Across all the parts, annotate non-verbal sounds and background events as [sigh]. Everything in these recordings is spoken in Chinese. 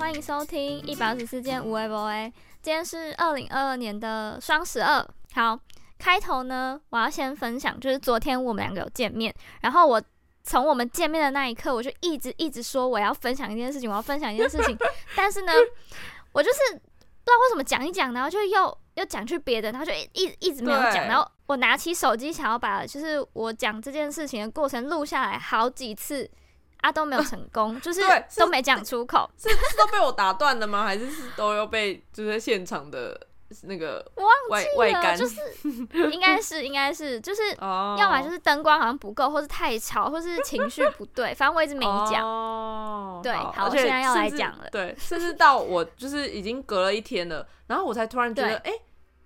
欢迎收听一百二十四件无为 boy。今天是二零二二年的双十二。好，开头呢，我要先分享，就是昨天我们两个有见面，然后我从我们见面的那一刻，我就一直一直说我要分享一件事情，我要分享一件事情，[laughs] 但是呢，我就是不知道为什么讲一讲，然后就又又讲去别的，然后就一一一直没有讲，然后我拿起手机想要把就是我讲这件事情的过程录下来好几次。啊，都没有成功，就是 [laughs] 对都没讲出口。是是都被我打断了吗？还是是都要被就是现场的那个我忘外记了，外干？就是 [laughs] 应该是应该是就是，哦，要么就是灯光好像不够，或是太吵，或是情绪不对，反正我一直没讲。哦，对好现在要来讲了对，甚至到我就是已经隔了一天了，然后我才突然觉得，对哎、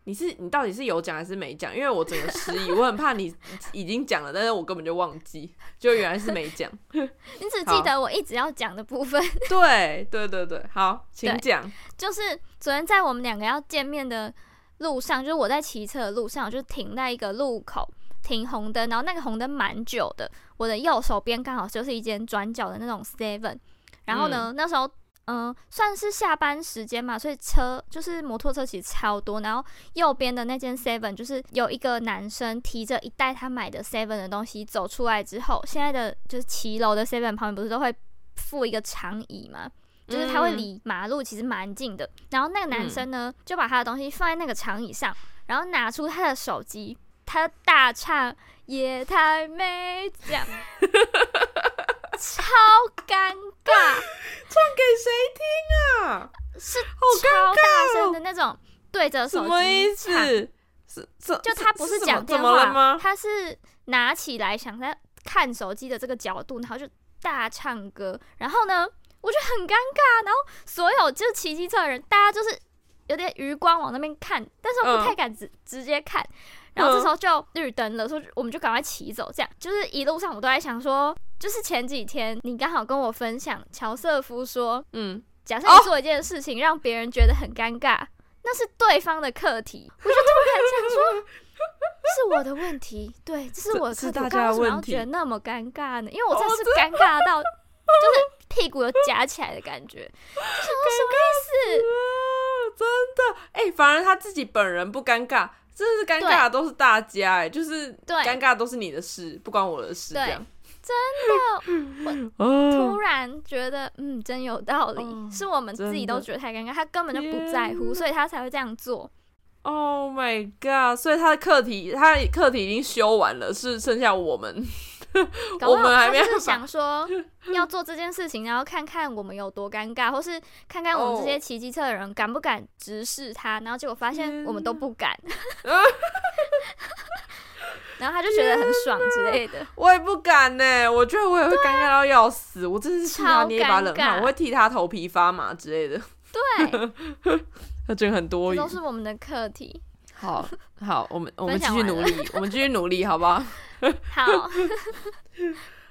你是你到底是有讲还是没讲？因为我整个失忆，我很怕你已经讲了，但是我根本就忘记，就原来是没讲。[laughs] 你只记得我一直要讲的部分，[laughs] 对对对对，好，请讲。就是昨天在我们两个要见面的路上，就是我在骑车的路上，我就停在一个路口。停红灯，然后那个红灯蛮久的，我的右手边刚好就是一间转角的那种 Seven，然后呢，那时候嗯、算是下班时间嘛，所以车就是摩托车其实超多，然后右边的那间 Seven 就是有一个男生提着一袋他买的 Seven 的东西走出来之后，现在的就是骑楼的 Seven 旁边不是都会附一个长椅嘛？就是他会嗯。离马路其实蛮近的，然后那个男生呢，就把他的东西放在那个长椅上，然后拿出他的手机，他大唱《也太美》这样，[laughs] 超尴尬，唱给谁听啊？是好超大声的那种，对着手什么意机唱，思？是这就他不是讲电话吗，？他是拿起来想在看手机的这个角度，然后就大唱歌，然后呢，我就很尴尬，然后所有就是骑机车的人，大家就是有点余光往那边看，但是我不嗯太敢直、直接看。然后这时候就绿灯了，说我们就赶快骑走。这样就是一路上我都在想说，就是前几天你刚好跟我分享，乔瑟夫说，嗯，假设哦你做一件事情让别人觉得很尴尬，那是对方的课题。我就突然想说，是我的问题，对，这是我 [laughs] 的课题。这是大我刚刚为什么要家的问题觉得那么尴尬呢？因为我真哦的是尴尬到，[laughs] 就是屁股有夹起来的感觉。就想说什么意思？啊真的，哎、反而他自己本人不尴尬，真的是尴尬的都是大家、哎，就是尴尬都是你的事，不关我的事，这对样。[laughs] 突哦，然觉得，嗯，真有道理，哦是我们自己都觉得太尴尬，他根本就不在乎，所以他才会这样做。Oh my god！所以他的课题，他的课题已经修完了，是剩下我们。[laughs] [laughs] 我们还没想说要做这件事情，然后看看我们有多尴尬，或是看看我们这些哦骑机车的人敢不敢直视他，然后结果发现我们都不敢，然后他就觉得很爽之类的。[laughs] 我也不敢呢，我觉得我也会尴尬到要死，我真的是替他捏一把冷汗，我会替他头皮发麻之类的。对，[laughs] 他真的很多余都。是我们的课题。好好，我们我们继续努力，我们继续努力，好不好？[laughs] 好，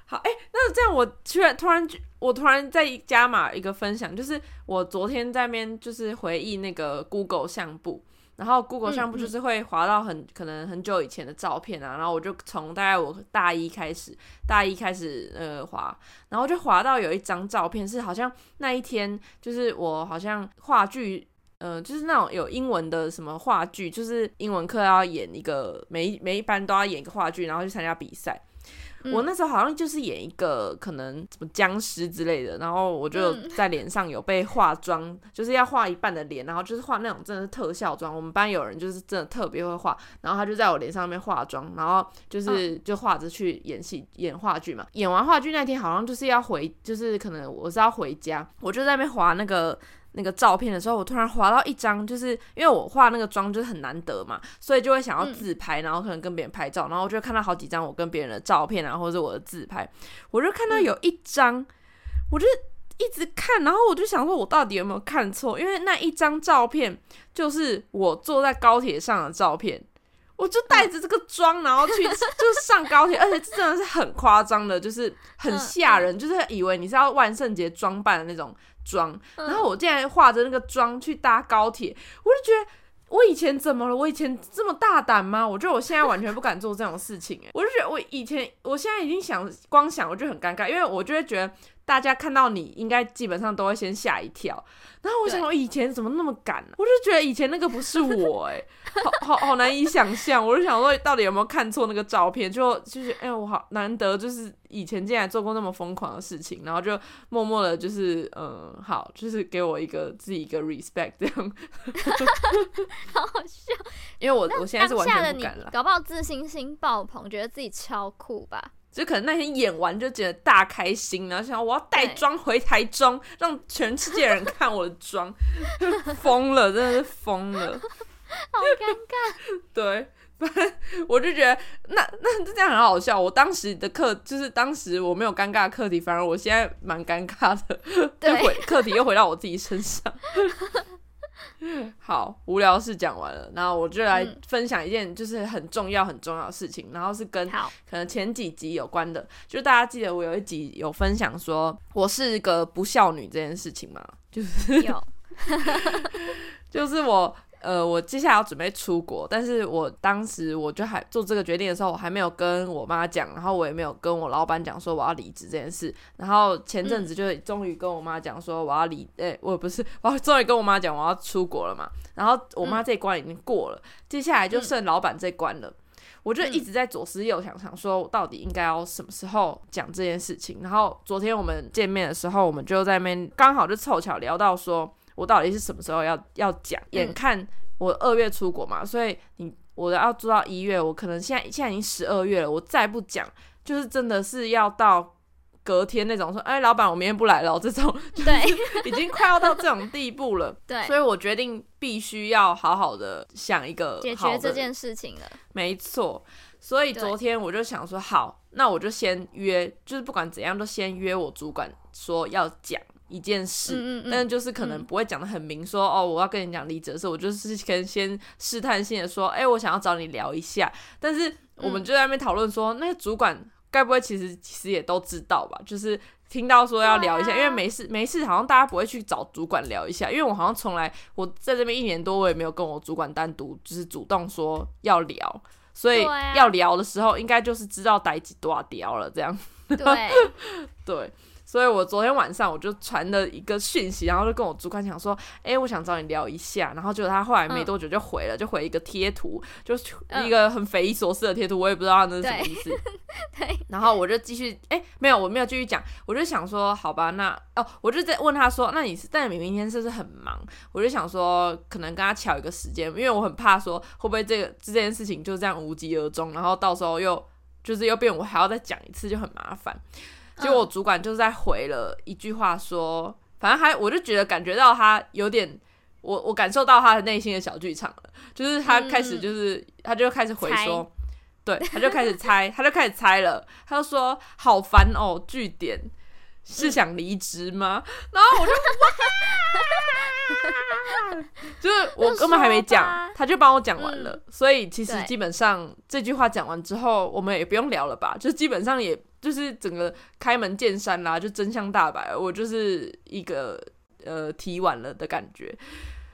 好，哎、那这样我突然突然我突然再加码一个分享，就是我昨天在那边就是回忆那个 Google 相簿，然后 Google 嗯相簿就是会滑到很、可能很久以前的照片啊，然后我就从大概我大一开始，大一开始呃滑，然后就滑到有一张照片是好像那一天就是我好像话剧。呃，就是那种有英文的什么话剧，就是英文课要演一个，每一每一班都要演一个话剧，然后去参加比赛。我嗯那时候好像就是演一个可能什么僵尸之类的，然后我就嗯在脸上有被化妆，就是要画一半的脸，然后就是画那种真的是特效妆。我们班有人就是真的特别会画，然后他就在我脸上面化妆，然后就是就画着去演戏演话剧嘛。演完话剧那天好像就是要回，就是可能我是要回家，我就在那边划那个。那个照片的时候，我突然滑到一张，就是因为我化那个妆就是很难得嘛，所以就会想要嗯自拍，然后可能跟别人拍照，然后我就看到好几张我跟别人的照片啊，或者是我的自拍，我就看到有一张，我就一直看，然后我就想说，我到底有没有看错？因为那一张照片就是我坐在高铁上的照片。我就带着这个妆，然后去 [laughs] 就是上高铁，而且这真的是很夸张的，就是很嗯吓人，就是以为你是要万圣节装扮的那种妆。嗯然后我竟然化着那个妆去搭高铁，我就觉得我以前怎么了？我以前这么大胆吗？我觉得我现在完全不敢做这种事情、欸。我就觉得我以前，我现在已经想光想我就很尴尬，因为我就会觉得大家看到你应该基本上都会先吓一跳。然后我想，我以前怎么那么敢？我就觉得以前那个不是我，[laughs] 哎，好好好难以想象。我就想说，到底有没有看错那个照片？就就是，哎，我好难得，就是以前竟然做过那么疯狂的事情，然后就默默的，就是嗯，好，就是给我一个自己一个 respect 这样。好好笑，[laughs] 因为我我现在是完全不敢了，搞不好自信心爆棚，觉得自己超酷吧。就可能那天演完就觉得大开心，然后想我要带妆回台中，让全世界人看我的妆，[laughs] 疯了，真的是疯了，好尴尬。[laughs] 对，我就觉得那那这样很好笑。我当时的课就是当时我没有尴尬的课题，反而我现在蛮尴尬的，就回课题又回到我自己身上。[laughs] 好，无聊事讲完了，然后我就来分享一件就是很重要很重要的事情，然后是跟可能前几集有关的，就大家记得我有一集有分享说我是一个不孝女这件事情吗？就是有，就是我。呃，我接下来要准备出国，但是我当时我就还做这个决定的时候，我还没有跟我妈讲，然后我也没有跟我老板讲说我要离职这件事。然后前阵子就终于跟我妈讲说我要离，哎，我不是，我终于跟我妈讲我要出国了嘛。然后我妈这一关已经过了，接下来就剩老板这关了。我就一直在左思右想，想说我到底应该要什么时候讲这件事情。然后昨天我们见面的时候，我们就在那边刚好就凑巧聊到说。我到底是什么时候要要讲？眼看我二月出国嘛，所以你我要做到一月，我可能现在现在已经十二月了，我再不讲，就是真的是要到隔天那种说，哎，老板，我明天不来了，这种对，已经快要到这种地步了。[laughs] 对，所以我决定必须要好好的想一个解决这件事情了。没错，所以昨天我就想说，好，那我就先约，就是不管怎样都先约我主管说要讲。一件事，但是就是可能不会讲的很明，说哦，我要跟你讲离职的事，我就是先先试探性的说，哎，我想要找你聊一下。但是我们就在那边讨论说，那个主管该不会其实其实也都知道吧？就是听到说要聊一下，因为没事没事，好像大家不会去找主管聊一下，因为我好像从来我在这边一年多，我也没有跟我主管单独就是主动说要聊，所以要聊的时候，应该就是知道逮几多少聊了这样。对 [laughs] 对。所以我昨天晚上我就传了一个讯息，然后就跟我主管讲说，哎，我想找你聊一下。然后结果他后来没多久就回了，就回一个贴图，就一个很匪夷所思的贴图，我也不知道那是什么意思。对。[laughs] 然后我就继续，哎，没有，我没有继续讲，我就想说，好吧，那哦，我就在问他说，那你是，但你明天是不是很忙？我就想说，可能跟他巧一个时间，因为我很怕说会不会这个这件事情就这样无疾而终，然后到时候又就是又变我还要再讲一次，就很麻烦。结果我主管就在回了一句话，说，反正还我就觉得感觉到他有点，我我感受到他的内心的小剧场了，就是他开始就是他就开始回说，[laughs] 对，他就开始猜，他就开始猜了，他就说好烦哦，据点是想离职吗？然后我就。[laughs] 就是 [laughs] 我根本还没讲，他就帮我讲完了，所以其实基本上这句话讲完之后，我们也不用聊了吧？就基本上也就是整个开门见山啦，就真相大白，我就是一个呃提完了的感觉。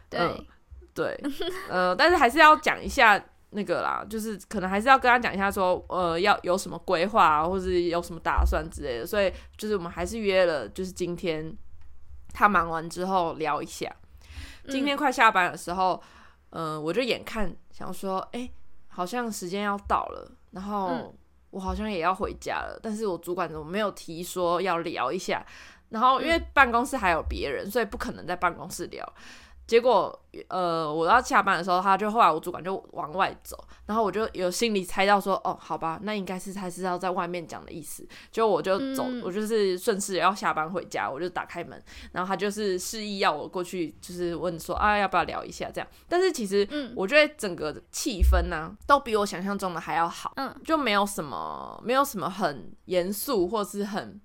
对对，[laughs] 呃，但是还是要讲一下那个啦，就是可能还是要跟他讲一下，说呃要有什么规划或是有什么打算之类的，所以就是我们还是约了，就是今天他忙完之后聊一下。今天快下班的时候，嗯，我就眼看想说，哎，好像时间要到了，然后我好像也要回家了，但是我主管怎么没有提说要聊一下？然后因为办公室还有别人，所以不可能在办公室聊。结果，呃，我要下班的时候，他就后来我主管就往外走，然后我就有心里猜到说，哦，好吧，那应该是他是要在外面讲的意思。就我就走，我就是顺势要下班回家，我就打开门，然后他就是示意要我过去，就是问说，啊，要不要聊一下这样？但是其实，我觉得整个气氛呢，都比我想象中的还要好，嗯，就没有什么，没有什么很严肃或是很。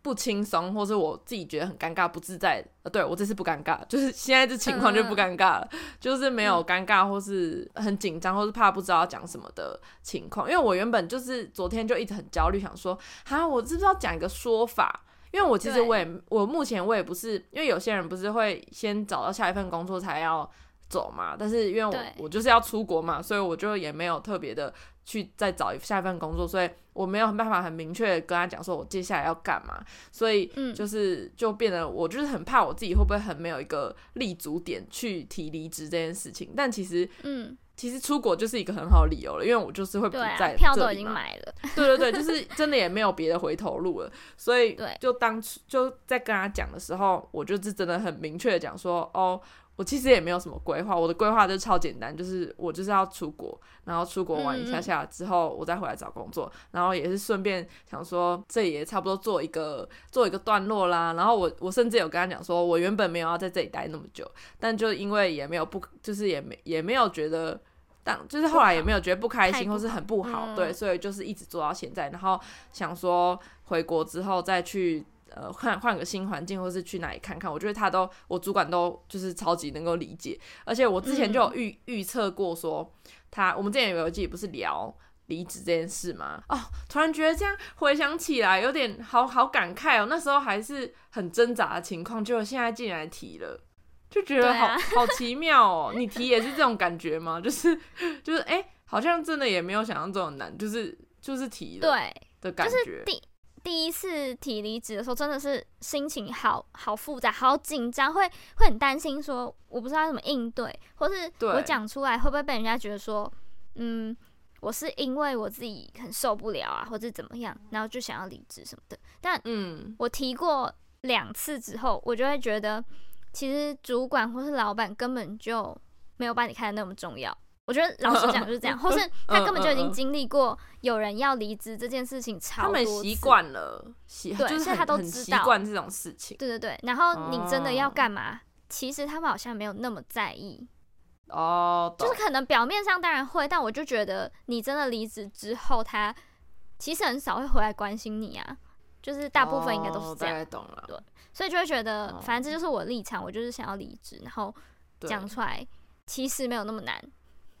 不轻松，或是我自己觉得很尴尬、不自在。呃，对我这次不尴尬，[laughs] 就是现在这情况就不尴尬了，就是没有尴尬或是很紧张，或是怕不知道讲什么的情况。因为我原本就是昨天就一直很焦虑，想说，哈，我知不知道讲一个说法？因为我其实我也我目前我也不是，因为有些人不是会先找到下一份工作才要走嘛，但是因为我我就是要出国嘛，所以我就也没有特别的去再找一下一份工作，所以我没有办法很明确的跟他讲说我接下来要干嘛，所以嗯就是就变得我就是很怕我自己会不会很没有一个立足点去提离职这件事情，但其实嗯，其实出国就是一个很好的理由了，因为我就是会不在，票都已经买了，[laughs] 对对对，就是真的也没有别的回头路了，所以对。就当初就在跟他讲的时候，我就是真的很明确的讲说，哦，我其实也没有什么规划，我的规划就超简单，就是我就是要出国，然后出国玩一下下之后，我再回来找工作，然后也是顺便想说，这也差不多做一个做一个段落啦，然后我我甚至有跟他讲说，我原本没有要在这里待那么久，但就因为也没有不，就是也没也没有觉得。但就是后来也没有觉得不开心，或是很不好，嗯对，所以就是一直做到现在。然后想说回国之后再去呃换换个新环境，或是去哪里看看。我觉得他都我主管都就是超级能够理解，而且我之前就有预预测过说他，我们之前有一季不是聊。离职这件事吗？哦，突然觉得这样回想起来有点好好感慨哦。那时候还是很挣扎的情况，结果现在竟然提了，就觉得好、啊好奇妙哦。你提也是这种感觉吗？[laughs] 就是就是哎、好像真的也没有想象中的难，就是就是提了对。的感觉。第第一次提离职的时候，真的是心情好好复杂，好紧张，会会很担心说我不知道怎么应对，或是我讲出来会不会被人家觉得说，嗯，我是因为我自己很受不了啊，或者怎么样，然后就想要离职什么的。但嗯，我提过两次之后，我就会觉得，其实主管或是老板根本就没有把你看得那么重要。我觉得老实讲就是这样，或是他根本就已经经历过有人要离职这件事情超他们习惯了，习对就是他都很很习惯这种事情。对对对，然后你真的要哦干嘛？其实他们好像没有那么在意，哦，懂就是可能表面上当然会，但我就觉得你真的离职之后，他其实很少会回来关心你啊，就是大部分应该都哦是这样，大概懂了。对所以就会觉得哦，反正这就是我的立场，我就是想要离职，然后对讲出来，其实没有那么难，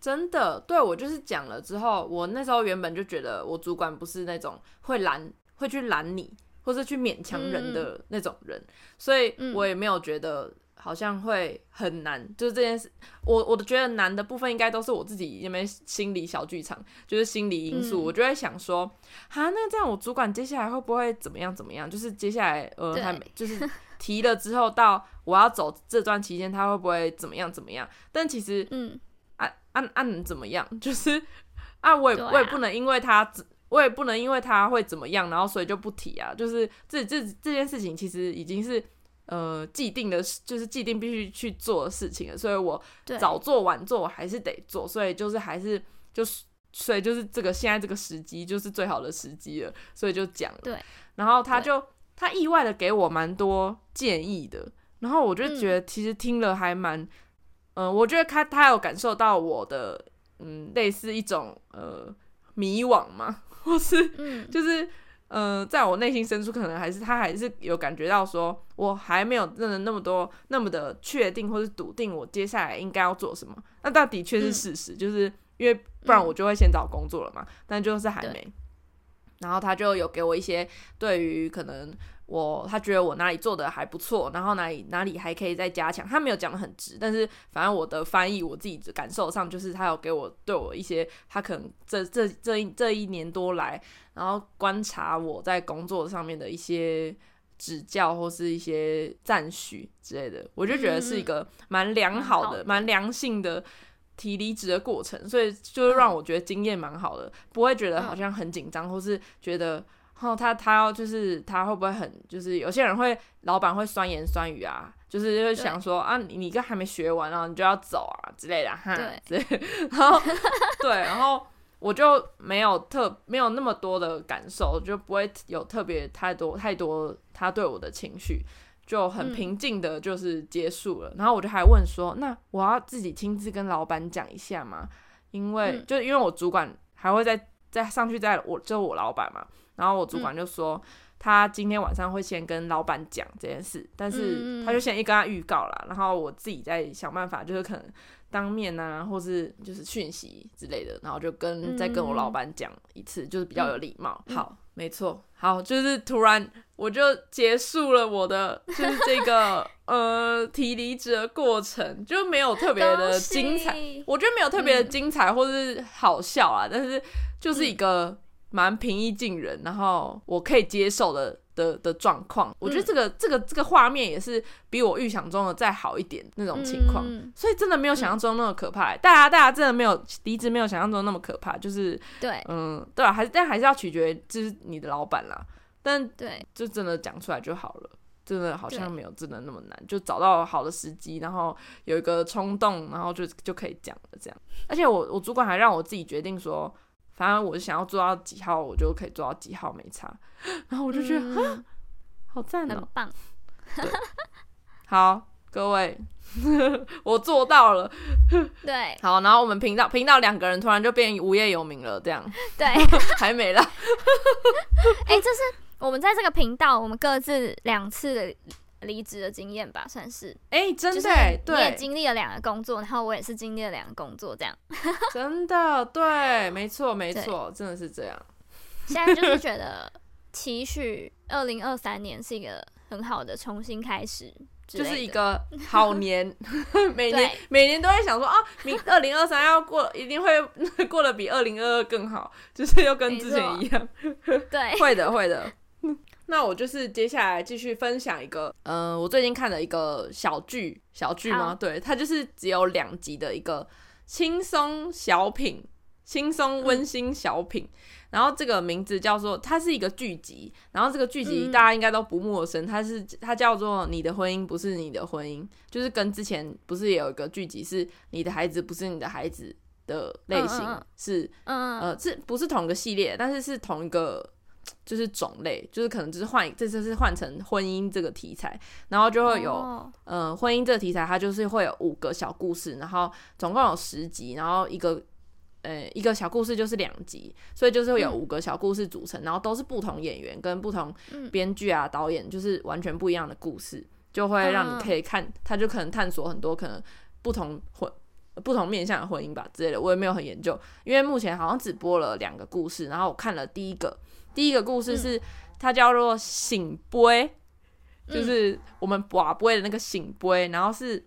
真的，对我就是讲了之后，我那时候原本就觉得我主管不是那种会拦、会去拦你，或是去勉强人的那种人，所以嗯我也没有觉得好像会很难。就是这件事，我我觉得难的部分应该都是我自己因为心理小剧场，就是心理因素，嗯我就会想说，哈，那这样我主管接下来会不会怎么样怎么样？就是接下来呃，对他就是提了之后到我要走这段期间，他会不会怎么样怎么样？但其实 [laughs] 嗯，啊啊啊能怎么样？[laughs] 就是啊，我也、啊我也不能因为他，我也不能因为他会怎么样，然后所以就不提啊。就是这这这件事情其实已经是呃既定的事，就是既定必须去做的事情了，所以我，早做晚做我还是得做，所以就是还是就是。所以就是这个现在这个时机就是最好的时机了，所以就讲了。对，然后他就他意外的给我蛮多建议的，然后我就觉得其实听了还蛮，嗯、我觉得他他有感受到我的嗯类似一种呃迷惘嘛，或是嗯，就是呃，在我内心深处，可能还是他还是有感觉到说，我还没有真的那么多那么的确定或是笃定，我接下来应该要做什么。那但的确是嗯事实，就是因为不然嗯我就会先找工作了嘛，但就是还没。然后他就有给我一些对于可能我他觉得我哪里做的还不错，然后哪里哪里还可以再加强。他没有讲的很直，但是反正我的翻译我自己的感受上就是他有给我对我一些他可能这这这一这一年多来，然后观察我在工作上面的一些指教或是一些赞许之类的，我就觉得是一个蛮良好的、好的蛮良性的。提离职的过程，所以就是让我觉得经验蛮好的，不会觉得好像很紧张，或是觉得然后，他他要就是他会不会很就是有些人会老板会酸言酸语啊，就是会想说啊你你这还没学完啊，你就要走啊之类的哈，对 [laughs] 然后对，然后我就没有特没有那么多的感受，就不会有特别太多太多他对我的情绪。就很嗯平静的，就是结束了。然后我就还问说：“那我要自己亲自跟老板讲一下吗？因为、嗯就因为我主管还会再再上去再我就是我老板嘛。然后我主嗯管就说，他今天晚上会先跟老板讲这件事，但是他就先一跟他预告了，然后我自己再想办法，就是可能当面啊，或是就是讯息之类的，然后就跟再跟我老板讲一次，就是比较有礼貌。好，没错，好，就是突然我就结束了我的就是这个呃提离职的过程，就没有特别的精彩，我觉得没有特别的精彩或是好笑啊，但是就是一个蛮平易近人，然后我可以接受的。的的状况，我觉得这个这个这个画面也是比我预想中的再好一点那种情况，所以真的没有想象中那么可怕。大家大家真的没有离职没有想象中那么可怕，就是对，嗯，对啊，还是但还是要取决就是你的老板啦。但对，就真的讲出来就好了，真的好像没有真的那么难，就找到好的时机，然后有一个冲动，然后就就可以讲了这样。而且我我主管还让我自己决定说。反正我想要做到几号，我就可以做到几号，没差。然后我就觉得，好赞哦，棒。好，各位，[laughs] 我做到了。对，好，然后我们频道频道两个人突然就变无业游民了，这样。[laughs] 对，还没了。哎，这是我们在这个频道，我们各自两次的。离职的经验吧，算是哎，真的，对你也经历了两个工作，然后我也是经历了两个工作，这样，[laughs] 真的，对，没错，没错，真的是这样。现在就是觉得期许二零二三年是一个很好的重新开始，就是一个好年，[laughs] 每年每年都在想说啊，明二零二三要过，一定会 [laughs] 过得比二零二二更好，就是又跟之前一样，对，会的，会的。那我就是接下来继续分享一个，嗯，我最近看的一个小剧，小剧吗？对，它就是只有两集的一个轻松小品，轻松温馨小品。然后这个名字叫做，它是一个剧集。然后这个剧集大家应该都不陌生，它是它叫做《你的婚姻不是你的婚姻》，就是跟之前不是也有一个剧集是《你的孩子不是你的孩子》的类型，是呃，是不是同一个系列？但是是同一个。就是种类，就是可能就是换，这次是换成婚姻这个题材，然后就会有，嗯，婚姻这个题材，它就是会有五个小故事，然后总共有十集，然后一个，呃，一个小故事就是两集，所以就是会有五个小故事组成，然后都是不同演员跟不同编剧啊、导演，就是完全不一样的故事，就会让你可以看，他就可能探索很多可能不同婚、不同面向的婚姻吧之类的，我也没有很研究，因为目前好像只播了两个故事，然后我看了第一个。第一个故事是它叫做醒杯，就是我们寡杯的那个醒杯，然后是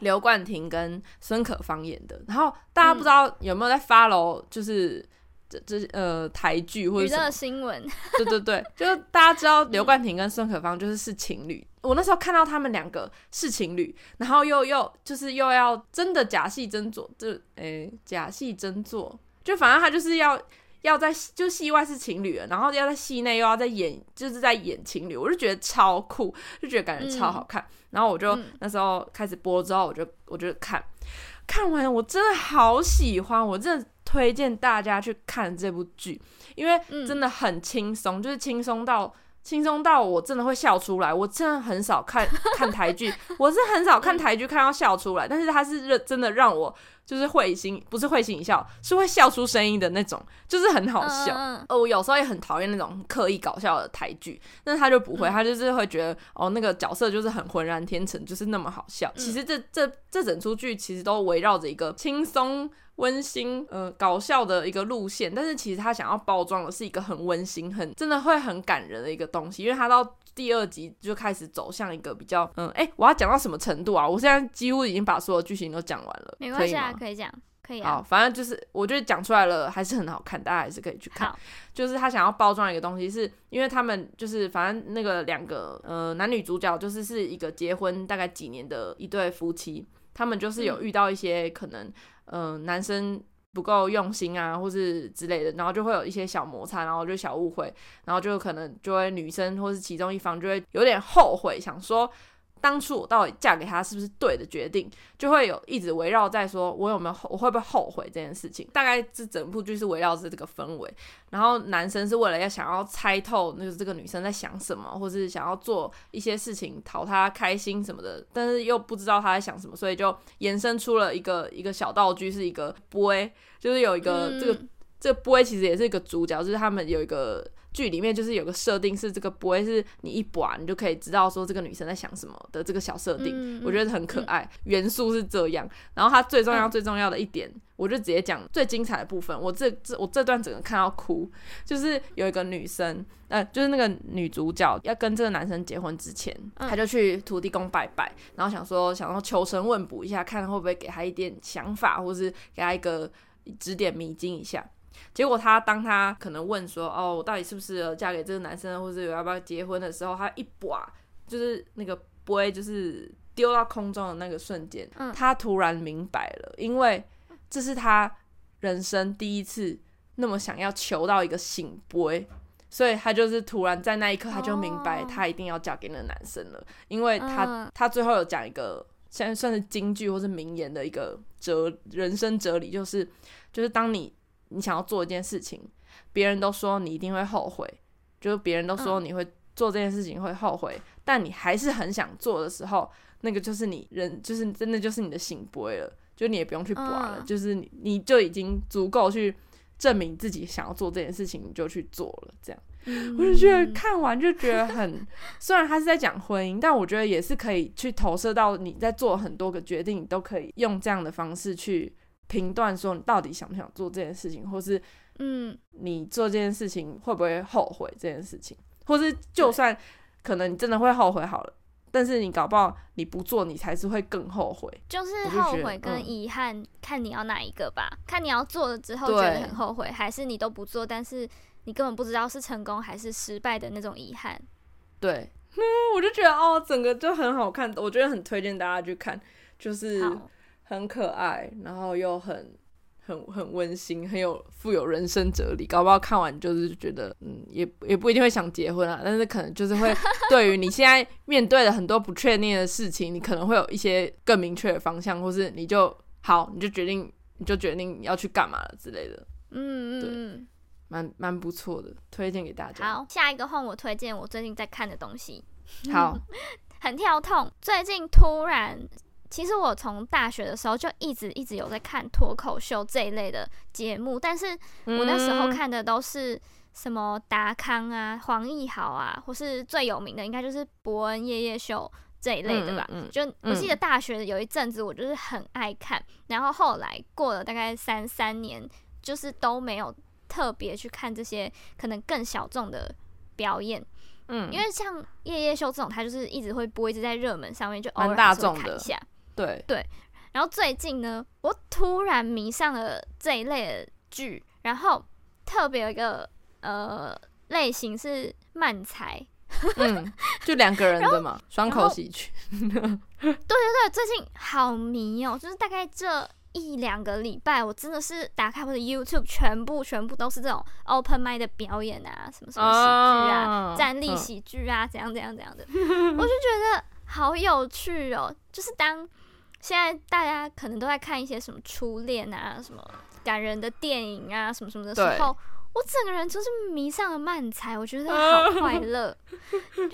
刘冠廷跟孙可芳演的。然后大家不知道有没有在 follow，就是这这呃台剧或者娱乐新闻？对对对，就是大家知道刘冠廷跟孙可芳就是是情侣。我那时候看到他们两个是情侣，然后又又就是又要真的假戏真做，就诶假戏真做，就反正他就是要。要在就戏外是情侣，然后要在戏内又要在演，就是在演情侣，我就觉得超酷，就觉得感觉超好看。然后我就那时候开始播之后，我就我就看，看完我真的好喜欢，我真的推荐大家去看这部剧，因为真的很轻松，就是轻松到轻松到我真的会笑出来。我真的很少看看台剧，[laughs] 我是很少看台剧看到笑出来，但是它是认真的让我。就是会心，不是会心一笑，是会笑出声音的那种，就是很好笑。哦，我有时候也很讨厌那种刻意搞笑的台剧，但是他就不会，他就是会觉得哦，那个角色就是很浑然天成，就是那么好笑。其实这这这整出剧其实都围绕着一个轻松。温馨呃搞笑的一个路线，但是其实他想要包装的是一个很温馨、很真的会很感人的一个东西，因为他到第二集就开始走向一个比较嗯哎，我要讲到什么程度啊？我现在几乎已经把所有剧情都讲完了，没关系啊，可以讲，可以啊。好，反正就是我觉得讲出来了还是很好看，大家还是可以去看。就是他想要包装一个东西，是因为他们就是反正那个两个呃男女主角就是是一个结婚大概几年的一对夫妻，他们就是有遇到一些可能。嗯，男生不够用心啊，或是之类的，然后就会有一些小摩擦，然后就小误会，然后就可能就会女生或是其中一方就会有点后悔，想说。当初我到底嫁给他是不是对的决定，就会有一直围绕在说，我有没有我会不会后悔这件事情。大概这整部剧是围绕着这个氛围，然后男生是为了要想要猜透，那个这个女生在想什么，或是想要做一些事情讨她开心什么的，但是又不知道她在想什么，所以就延伸出了一个一个小道具，是一个 boy，就是有一个这个这个 boy 其实也是一个主角，就是他们有一个剧里面就是有个设定是这个 boy 是你一把你就可以知道说这个女生在想什么的这个小设定，嗯我觉得很可爱，元素是这样。然后它最重要嗯最重要的一点，我就直接讲最精彩的部分。我这这我这段整个看到哭，就是有一个女生，呃，就是那个女主角要跟这个男生结婚之前，嗯她就去土地公拜拜，然后想说想要求神问卜一下，看会不会给她一点想法，或是给她一个指点迷津一下。结果她当她可能问说，哦，我到底是不适合嫁给这个男生，或者要不要结婚的时候，她一把就是那个不会就是丢到空中的那个瞬间，嗯她突然明白了，因为这是她人生第一次那么想要求到一个醒杯，所以她就是突然在那一刻，她就明白哦她一定要嫁给那个男生了，因为她、嗯她最后有讲一个。现在算是京剧或是名言的一个哲人生哲理，就是就是当你你想要做一件事情，别人都说你一定会后悔，就是别人都说你会做这件事情会后悔，但你还是很想做的时候，那个就是你人，就是真的就是你的醒杯了，就你也不用去拔了，嗯。就是你你就已经足够去证明自己想要做这件事情，你就去做了，这样。我就觉得看完就觉得很，虽然他是在讲婚姻，但我觉得也是可以去投射到你在做很多个决定，你都可以用这样的方式去评断说你到底想不想做这件事情，或是嗯你做这件事情会不会后悔这件事情，或是就算可能你真的会后悔好了，但是你搞不好你不做，你才是会更后悔。就是后悔跟嗯遗憾，看你要哪一个吧。看你要做了之后觉对得很后悔，还是你都不做，但是你根本不知道是成功还是失败的那种遗憾。对，[laughs] 我就觉得哦，整个就很好看，我觉得很推荐大家去看，就是好，很可爱，然后又很很很温馨，很有富有人生哲理。搞不好看完就是觉得，嗯，也也不一定会想结婚啊，但是可能就是会 [laughs] 对于你现在面对的很多不确定的事情，你可能会有一些更明确的方向，或是你就好，你就决定你就决定你要去干嘛了之类的，嗯对嗯蛮蛮不错的，推荐给大嗯。家。好，下一个换我推荐我最近在看的东西，好，[laughs] 很跳痛。最近突然，其实我从大学的时候就一直一直有在看脱口秀这一类的节目，但是我那时候嗯。看的都是什么达康啊、黄义豪啊，或是最有名的应该就是伯恩夜夜秀这一类的吧。嗯嗯嗯。就我记得大学有一阵子我就是很爱看，然后后来过了大概三三年，就是都没有特别去看这些可能更小众的表演，嗯，因为像夜夜秀这种，它就是一直会播，一直在热门上面，就偶尔大众看一下。对。对，然后最近呢，我突然迷上了这一类的剧，然后特别有一个呃类型是漫才，嗯，就两个人的嘛，双口喜剧。对对对，最近好迷哦，就是大概这一两个礼拜，我真的是打开我的 YouTube，全部全部都是这种 open m i d 的表演啊，什么什么喜剧啊、啊站立嗯。喜剧啊，怎样怎样怎样的，我就觉得好有趣哦。就是当现在大家可能都在看一些什么初恋啊、什么感人的电影啊、什么什么的时候，我整个人就是迷上了漫才，我觉得好 [laughs] 快乐。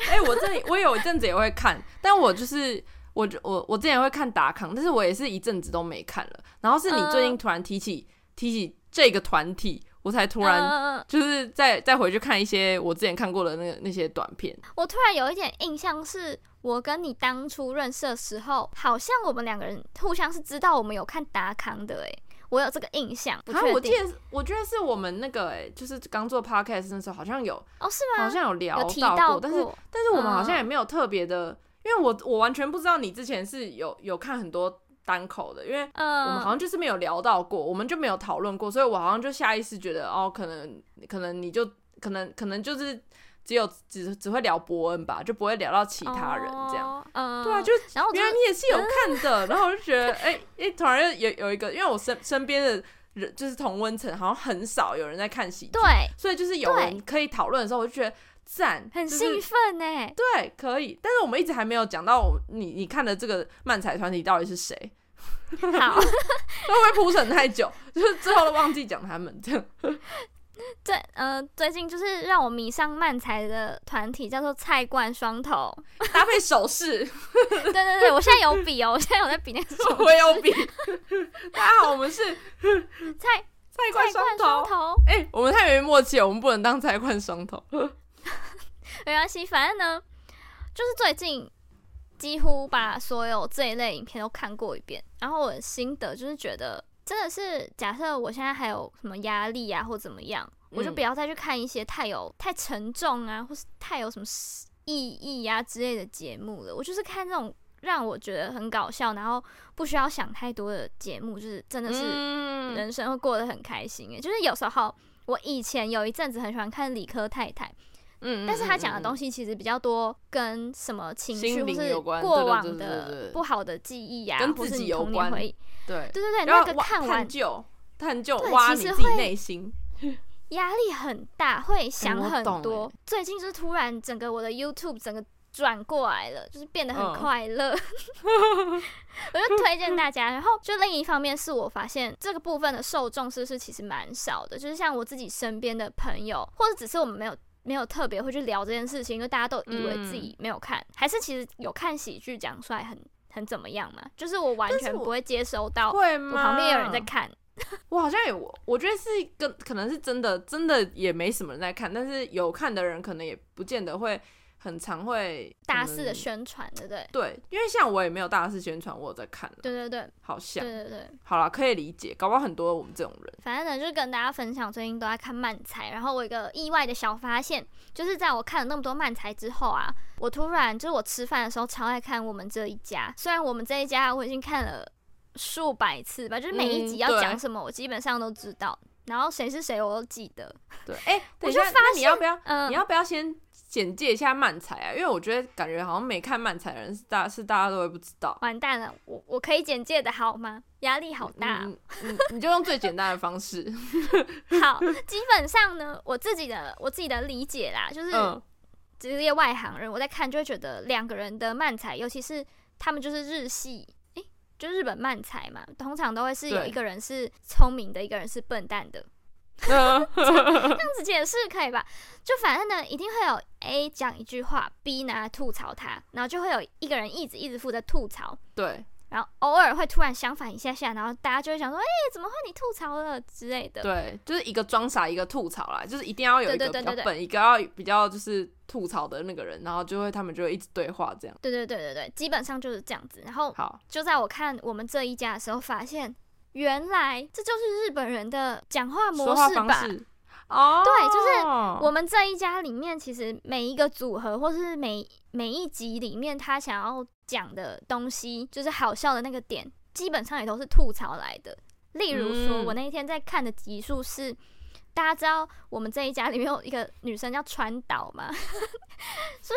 哎、我这里我有一阵子也会看，但我就是我就我我之前会看达康，但是我也是一阵子都没看了。然后是你最近嗯突然提起、提起这个团体，我才突然嗯就是再再回去看一些我之前看过的那个那些短片。我突然有一点印象，是我跟你当初认识的时候，好像我们两个人互相是知道我们有看达康的、诶，我有这个印象，不啊，我记得我觉得是我们那个哎、就是刚做 podcast 那时候好像有哦，是吗？好像有聊到到但是但是我们好像嗯也没有特别的，因为我我完全不知道你之前是有有看很多单口的，因为嗯，我们好像就是没有聊到过，我们就没有讨论过，所以我好像就下意识觉得，哦，可能可能你就可能可能就是只有只只会聊伯恩吧，就不会聊到其他人这样。对啊，就然后原来你也是有看的，[laughs] 然后我就觉得，哎、哎、突然有有一个，因为我身身边的人就是同温层，好像很少有人在看喜剧，对，所以就是有人可以讨论的时候，我就觉得赞，很兴奋呢。对，可以，但是我们一直还没有讲到我你你看的这个漫才团体到底是谁，好，[laughs] 会不会铺陈太久，[laughs] 就是最后都忘记讲他们这样。[laughs] 最呃最近就是让我迷上漫才的团体叫做菜冠双头。[laughs] 搭配手势，对对对，我现在有笔哦，我现在有在比那个手 [laughs] 我有比。大家好，我们是菜菜冠双头。双头，哎、我们太没默契了，我们不能当菜冠双头。没关系，反正呢，就是最近几乎把所有这一类影片都看过一遍，然后我的心得就是觉得，真的是假设我现在还有什么压力啊或怎么样，我就嗯不要再去看一些太有太沉重啊，或是太有什么意义啊之类的节目了。我就是看这种让我觉得很搞笑，然后不需要想太多的节目，就是真的是嗯，人生会过得很开心诶。就是有时候我以前有一阵子很喜欢看理科太太。嗯但是他讲的东西，其实比较多跟什么情绪心或是有关过往的不好的记忆呀、跟自己有关童年回忆，对对对那个看完究、探究、对挖你自己其实会内心。[laughs] 压力很大，会想很多。欸最近就是突然整个我的 YouTube 整个转过来了，就是变得很嗯快乐。[laughs] 我就推荐大家。然后就另一方面是我发现这个部分的受众是不是其实蛮少的，就是像我自己身边的朋友，或者只是我们没有。没有特别会去聊这件事情，因为大家都以为自己没有看，还是其实有看喜剧讲出来很很怎么样嘛？就是我完全不会接收到我会吗？旁边有人在看，[laughs] 我好像也，我觉得是一个可能是真的，真的也没什么人在看，但是有看的人可能也不见得会很常会大肆的宣传，对不对？对，因为像我也没有大肆宣传，我有在看了，对对对好像对对对。好了，可以理解，搞不好很多我们这种人，反正呢，就是跟大家分享最近都在看漫才，然后我有一个意外的小发现，就是在我看了那么多漫才之后啊，我突然就是我吃饭的时候超爱看我们这一家，虽然我们这一家我已经看了数百次吧，就是每一集要讲什么我基本上都知道，然后谁是谁我都记得，对，哎、[laughs] 等一下，就发现你要不要？嗯，你要不要先简介一下漫才啊？因为我觉得感觉好像没看漫才的人是大是大家都会不知道。完蛋了，我我可以简介的好吗？压力好大哦、嗯嗯，你就用最简单的方式。[laughs] 好，基本上呢，我自己的我自己的理解啦，就是嗯职业外行人，我在看就会觉得两个人的漫才，尤其是他们就是日系，诶、就日本漫才嘛，通常都会是有一个人是聪明的，一个人是笨蛋的，嗯 [laughs] 这样子解释可以吧？就反正呢，一定会有 A 讲一句话，B 拿来吐槽他，然后就会有一个人一直一直负责吐槽。对，然后偶尔会突然相反一下下，然后大家就会想说：“哎、怎么会你吐槽了之类的。”对，就是一个装傻，一个吐槽啦，就是一定要有一个比较笨，一个要比较就是吐槽的那个人，然后就会他们就会一直对话这样。对对对对对，基本上就是这样子。然后好，就在我看我们这一家的时候，发现原来这就是日本人的讲话模式吧。哦，对就是我们这一家里面，其实每一个组合或是每每一集里面，他想要讲的东西，就是好笑的那个点，基本上也都是吐槽来的。例如说，嗯我那一天在看的集数是，大家知道我们这一家里面有一个女生叫川岛吗？[laughs] 是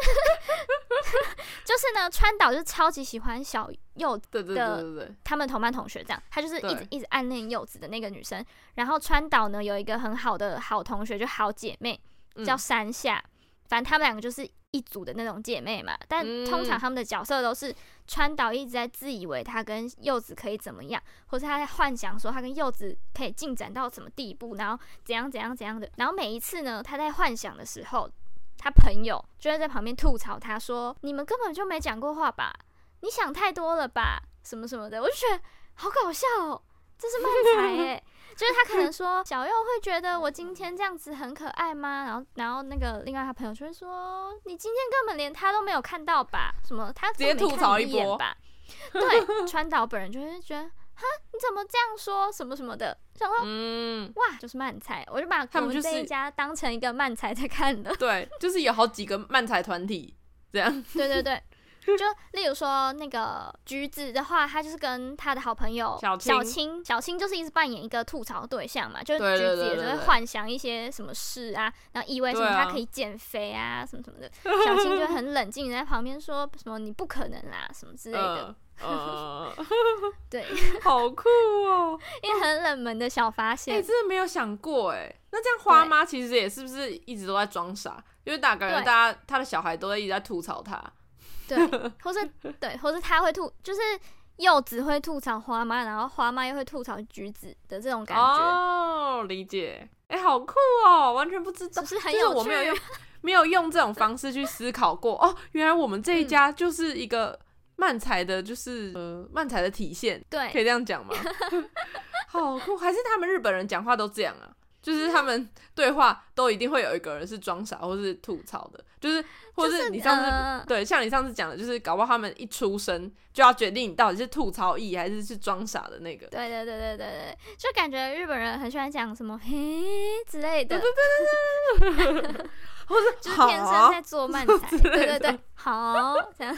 就是呢，川岛就超级喜欢小柚子。对对对对对，他们同班同学这样，她就是一直一直暗恋柚子的那个女生。然后川岛呢有一个很好的好同学，就好姐妹叫嗯山下，反正她们两个就是一组的那种姐妹嘛。但通常嗯她们的角色都是川岛一直在自以为他跟柚子可以怎么样，或是他在幻想说他跟柚子可以进展到什么地步，然后怎样怎样怎样的。然后每一次呢，他在幻想的时候，他朋友就会在旁边吐槽他说：“你们根本就没讲过话吧？你想太多了吧？什么什么的。”我就觉得好搞笑哦，这是漫才 [laughs] 哎。就是他可能 [laughs] 说小右会觉得我今天这样子很可爱吗？然后然后那个另外他朋友就会说你今天根本连他都没有看到吧？什么他直接吐槽一波吧？对，川岛本人就会觉得哈你怎么这样说什么什么的，想说嗯，哇就是漫才，我就把我们这一家当成一个漫才在看的。对，就是有好几个漫才团体这样。[laughs] 对对对，[laughs] 就例如说那个橘子的话，他就是跟他的好朋友小青小青，小青就是一直扮演一个吐槽对象嘛，就是橘子也是会幻想一些什么事啊，然后以为什么他可以减肥啊，什么什么的，小青就很冷静地在旁边说什么你不可能啦，什么之类的，[laughs] 对，[laughs] 好酷哦！因为很冷门的小发现哎、现，真的没有想过哎。那这样花妈其实也是不是一直都在装傻？因为大感觉对大家他的小孩都在一直在吐槽他。对，或是对，或是他会吐，就是柚子会吐槽花妈，然后花妈又会吐槽橘子的这种感觉，哦，理解。哎、好酷哦，完全不知道，就是是不是很有趣我没有用 [laughs] 没有用这种方式去思考过。哦，原来我们这一家就是一个漫才的，就是呃漫才的体现，对可以，这样讲吗？[laughs] 好酷，还是他们日本人讲话都这样啊？就是他们对话都一定会有一个人是装傻或是吐槽的，就是或是是你上次、呃对，像你上次讲的，就是搞不好他们一出生就要决定你到底是吐槽意还是是装傻的那个。对对对对对对，就感觉日本人很喜欢讲什么嘿之类的，或者就是天生在做漫才，对对对，好这样，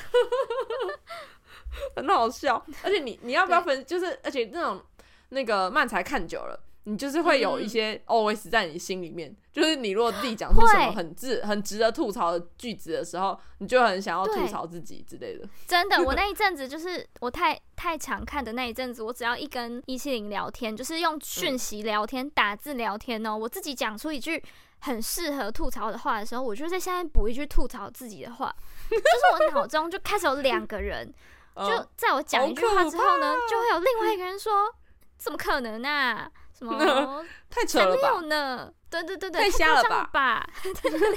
很好笑。而且你你要不要分？就是而且那种那个漫才看久了，你就是会有一些 always 在你心里面。就是你如果自己讲出什么很自很值得吐槽的句子的时候，你就很想要吐槽自己之类的。真的，我 [laughs] 那一阵子就是我太太常看的那一阵子，我只要一跟一七零聊天，就是用讯息聊天、打字聊天哦，我自己讲出一句很适合吐槽的话的时候，我就在下面补一句吐槽自己的话，[laughs] 就是我脑中就开始有两个人，[laughs] 就嗯在我讲一句话之后呢，就会有另外一个人说：“怎么可能啊？什么 [laughs] 太扯了吧有？呢？”对对对对，太瞎了吧吧？对对对，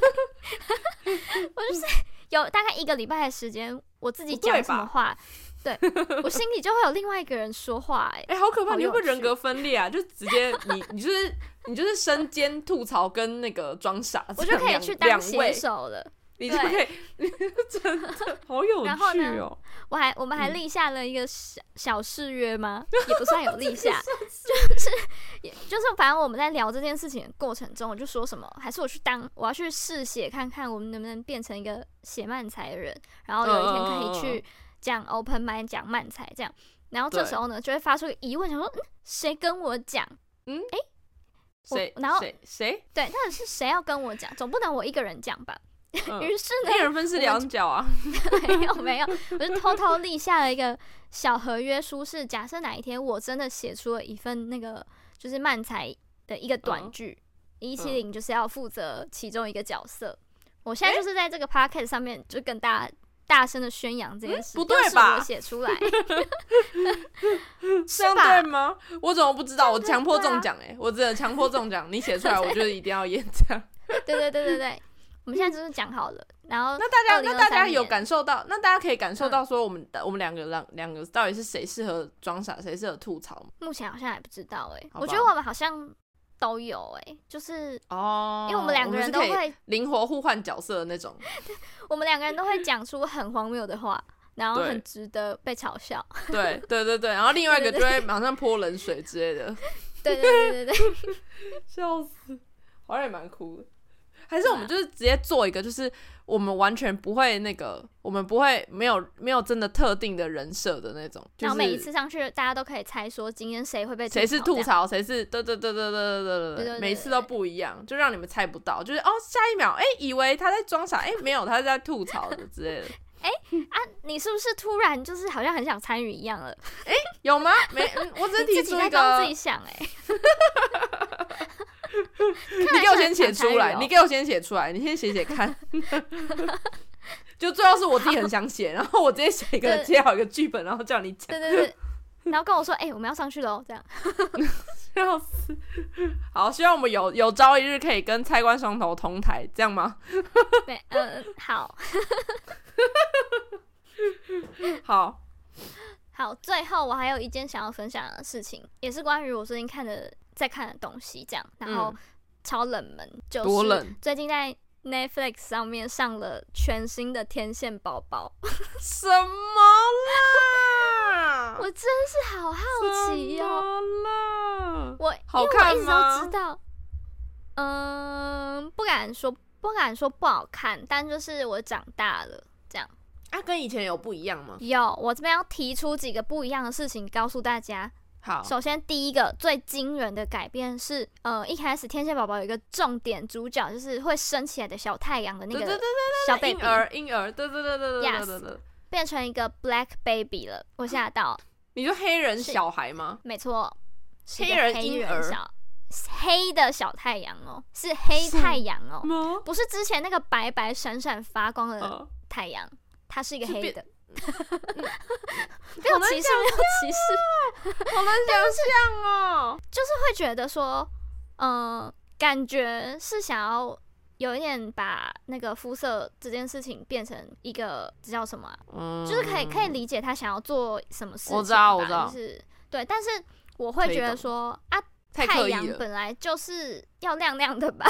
我就是有大概一个礼拜的时间，我自己讲什么话，对我心里就会有另外一个人说话、哎，哎、好可怕！你会不会人格分裂啊？就直接你你就是你就是身兼吐槽跟那个装傻，我就可以去当写，手了。你就可以，真的好有趣哦！我还我们还嗯立下了一个小小誓约吗？[laughs] 也不算有立下，就是也就是反正我们在聊这件事情的过程中，我就说什么，还是我去当我要去试写看看，我们能不能变成一个写漫才的人，然后有一天可以嗯去讲 open m i n d 讲漫才这样。然后这时候呢，就会发出个疑问，想说，嗯，谁跟我讲？我谁然后谁谁？对，到底是谁要跟我讲？总不能我一个人讲吧？嗯于是呢一，人分饰两角啊！[laughs] 没有没有，我就偷偷立下了一个小合约书，是假设哪一天我真的写出了一份那个就是漫才的一个短嗯剧，一七零就是要负责其中一个角色。我现在就是在这个 p o c k e t 上面就跟大家大声的宣扬这件事，嗯不对吧我写出来，[laughs] 这样对吗？我怎么不知道？我强迫中奖哎！我真的强迫中奖，你写出来，[laughs] 我就一定要演这样。对对对对对，我们现在就是讲好了，然后那大家，那大家有感受到？那大家可以感受嗯到说，我们的我们两个两两个到底是谁适合装傻，谁适合吐槽吗？目前好像还不知道哎、我觉得我们好像都有哎、就是哦，因为我们两个人都会灵活互换角色的那种。[laughs] 我们两个人都会讲出很荒谬的话，然后很值得被嘲笑。[laughs] 对对对对，然后另外一个对就会马上泼冷水之类的，对对对对对，[laughs] 笑死，好像也蛮酷的。还是我们就是直接做一个，就是我们完全不会那个，我们不会没有没有真的特定的人设的那种，就然后每一次上去，大家都可以猜说今天谁会被谁是吐。槽，谁是对对对对对对对对每次都不一样，就让你们猜不到，就是哦下一秒哎、以为他在装傻，哎、没有他是在吐槽的之类的，哎啊，你是不是突然就是好像很想参与一样了？哎有吗？没，嗯我只是提你自己出一个在当自己，想哎、你给我先写出来，你给我先写出来，你先写写看。[laughs] 就最后是我自己很想写，然后我直接写一个对接好一个剧本，然后叫你讲，对对对，然后跟我说，哎、我们要上去喽，这样。[laughs] 笑死。好，希望我们有有朝一日可以跟菜官双头同台，这样吗？[laughs] 对，嗯、好好，好。最后我还有一件想要分享的事情，也是关于我最近看的在看的东西，这样，然后嗯超冷门，就是最近在 Netflix 上面上了全新的《天线宝宝》，[laughs] 什么啦？我真是好好奇哦。怎么了？我好因为我一直都知道，嗯，不敢说不敢说不好看，但就是我长大了。啊，跟以前有不一样吗？有，我这边要提出几个不一样的事情告诉大家。好，首先，第一个最惊人的改变是，呃，一开始天线宝宝有一个重点主角，就是会升起来的小太阳的那个对对对小对，婴儿婴儿，对对对对对对对对。变成一个 black baby 了，我吓到。你说黑人小孩吗？没错，黑人黑婴儿黑的小太阳哦，是黑太阳哦，不是之前那个白白闪闪发光的呃，太阳，它是一个黑的。没有歧视，[laughs] 没有歧视，好难想象 [laughs] 哦。[laughs] 就是会觉得说，嗯、感觉是想要有一点把那个肤色这件事情变成一个这叫什么啊、嗯，就是可以可以理解他想要做什么事情吧，我知道我知道。就是对，但是我会觉得说啊，太太阳本来就是要亮亮的吧，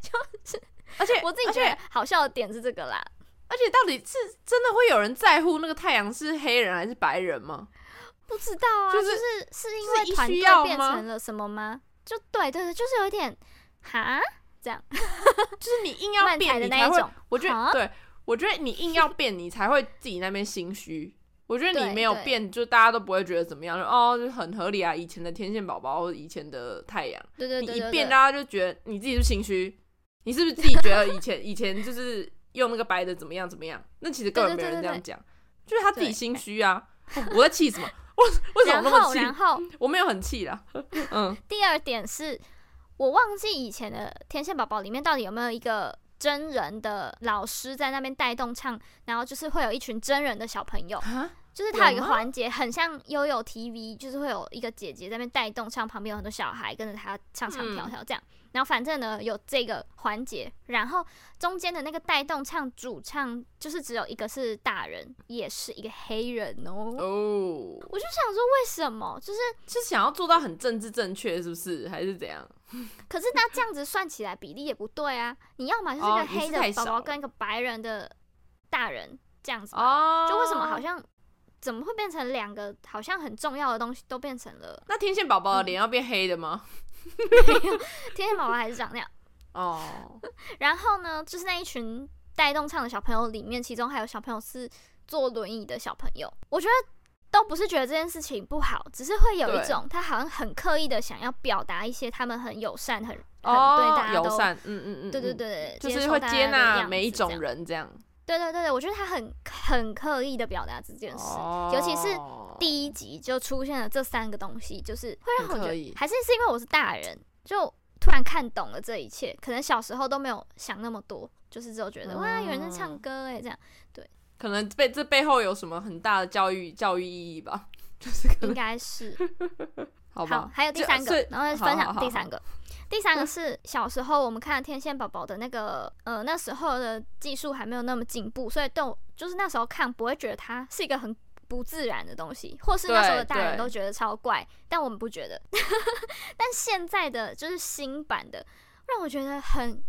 就是而且我自己觉得好笑的点是这个啦，而且到底是真的会有人在乎那个太阳是黑人还是白人吗？不知道啊，就就是是是因为团要吗变成了什么吗？就对对对，就是有一点哈这样 [laughs] 就是你硬要变，的那一种，我觉得哈对，我觉得你硬要变，你才会自己那边心虚。我觉得你没有变，就大家都不会觉得怎么样，就哦，就很合理啊。以前的天线宝宝，或者以前的太阳，对对对一变，大家就觉得你自己是心虚，你是不是自己觉得以前 [laughs] 以前就是用那个白的怎么样怎么样？那其实根本没有人这样讲，就是他自己心虚啊。我在气什么？[laughs] 我为什么那么气？然后 [laughs] 我没有很气啦。[laughs] 嗯，第二点是我忘记以前的天线宝宝里面到底有没有一个真人的老师在那边带动唱，然后就是会有一群真人的小朋友，啊，就是它有一个环节很像悠悠 TV，就是会有一个姐姐在那边带动唱，旁边有很多小孩跟着她唱唱跳跳这样。然后反正呢有这个环节，然后中间的那个带动唱主唱就是只有一个是大人，也是一个黑人哦。哦，我就想说为什么？就是是想要做到很政治正确，是不是？还是怎样？[laughs] 可是那这样子算起来比例也不对啊！你要么就是一哦个黑的宝宝跟一个白人的大人这样子，哦，就为什么好像怎么会变成两个好像很重要的东西都变成了那天线宝宝的脸要变黑的吗？[laughs] 天线宝宝还是长那样？哦，[laughs] 然后呢，就是那一群带动唱的小朋友里面，其中还有小朋友是坐轮椅的小朋友，我觉得。都不是觉得这件事情不好，只是会有一种他好像很刻意的想要表达一些他们很友善、很很对哦大，家都友善，嗯嗯嗯，对对嗯，对，就是会接纳每一种人这样。对对对对，我觉得他很很刻意的表达这件事，哦，尤其是第一集就出现了这三个东西，就是会让我觉得，还是是因为我是大人，就突然看懂了这一切，可能小时候都没有想那么多，就是只有觉得、哇，有人在唱哦。歌哎，这样对。可能背这背后有什么很大的教育教育意义吧，[laughs] 就是应该是好吧。好。还有第三个然后分享第三个。第三个是小时候我们看天线宝宝的那个，呃，那时候的技术还没有那么进步，所以对我就是那时候看不会觉得它是一个很不自然的东西，或是那时候的大人都觉得超怪，但我们不觉得。[laughs] 但现在的就是新版的，让我觉得很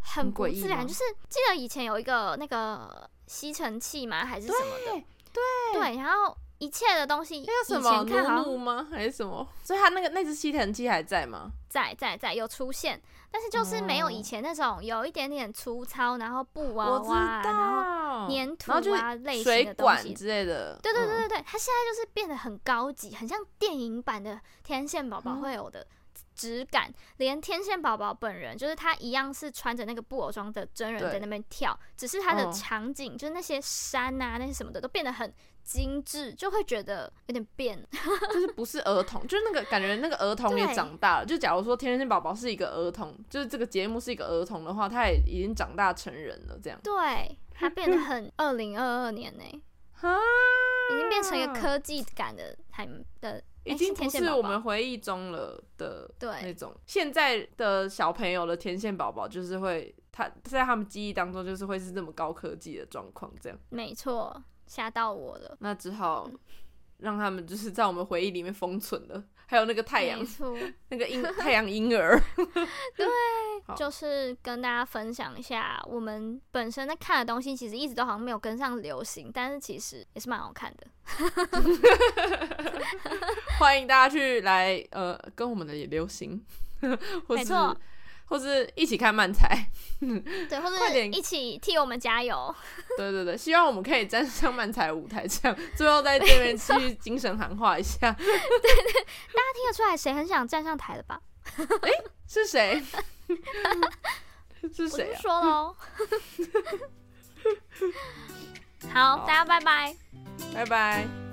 很不自然。就是记得以前有一个那个吸尘器吗？还是什么的？对对，然后一切的东西以那叫什么前看好像奴奴吗？还是什么？所以他那个那只吸尘器还在吗？在在在有出现，但是就是没有以哦前那种有一点点粗糙，然后布娃娃啊，然后道，粘土啊类型水的东西。管之类的。对对对嗯，对对，它现在就是变得很高级，很像电影版的天线宝宝嗯会有的质感。连天线宝宝本人，就是他一样是穿着那个布偶装的真人在那边跳，只是他的嗯场景，就是那些山啊那些什么的都变得很精致，就会觉得有点变。[laughs] 就是不是儿童，就是那个感觉那个儿童也长大了。就假如说天线宝宝是一个儿童，就是这个节目是一个儿童的话，他也已经长大成人了，这样。对，他变得很二零二二年呢、啊，[laughs] 已经变成一个科技感的台的，已经不是我们回忆中了的那种。现在的小朋友的天线宝宝就是会，他在他们记忆当中就是会是这么高科技的状况，这样。没错，吓到我了。那只好让他们就是在我们回忆里面封存了。还有那个太阳 [laughs] 那个婴太阳婴儿，[laughs] 对 [laughs] 就是跟大家分享一下，我们本身在看的东西，其实一直都好像没有跟上流行，但是其实也是蛮好看的。欢迎大家去来呃跟我们的流行，或是没错或是一起看漫才。[laughs] 对，或者快点一起替我们加油。[laughs] 对对对，希望我们可以站上漫才舞台，这样最后在这边继续精神喊话一下，[laughs] 对对，大家听得出来谁很想站上台了吧？哎是谁？是谁啊？说喽。好，大家拜拜。拜拜。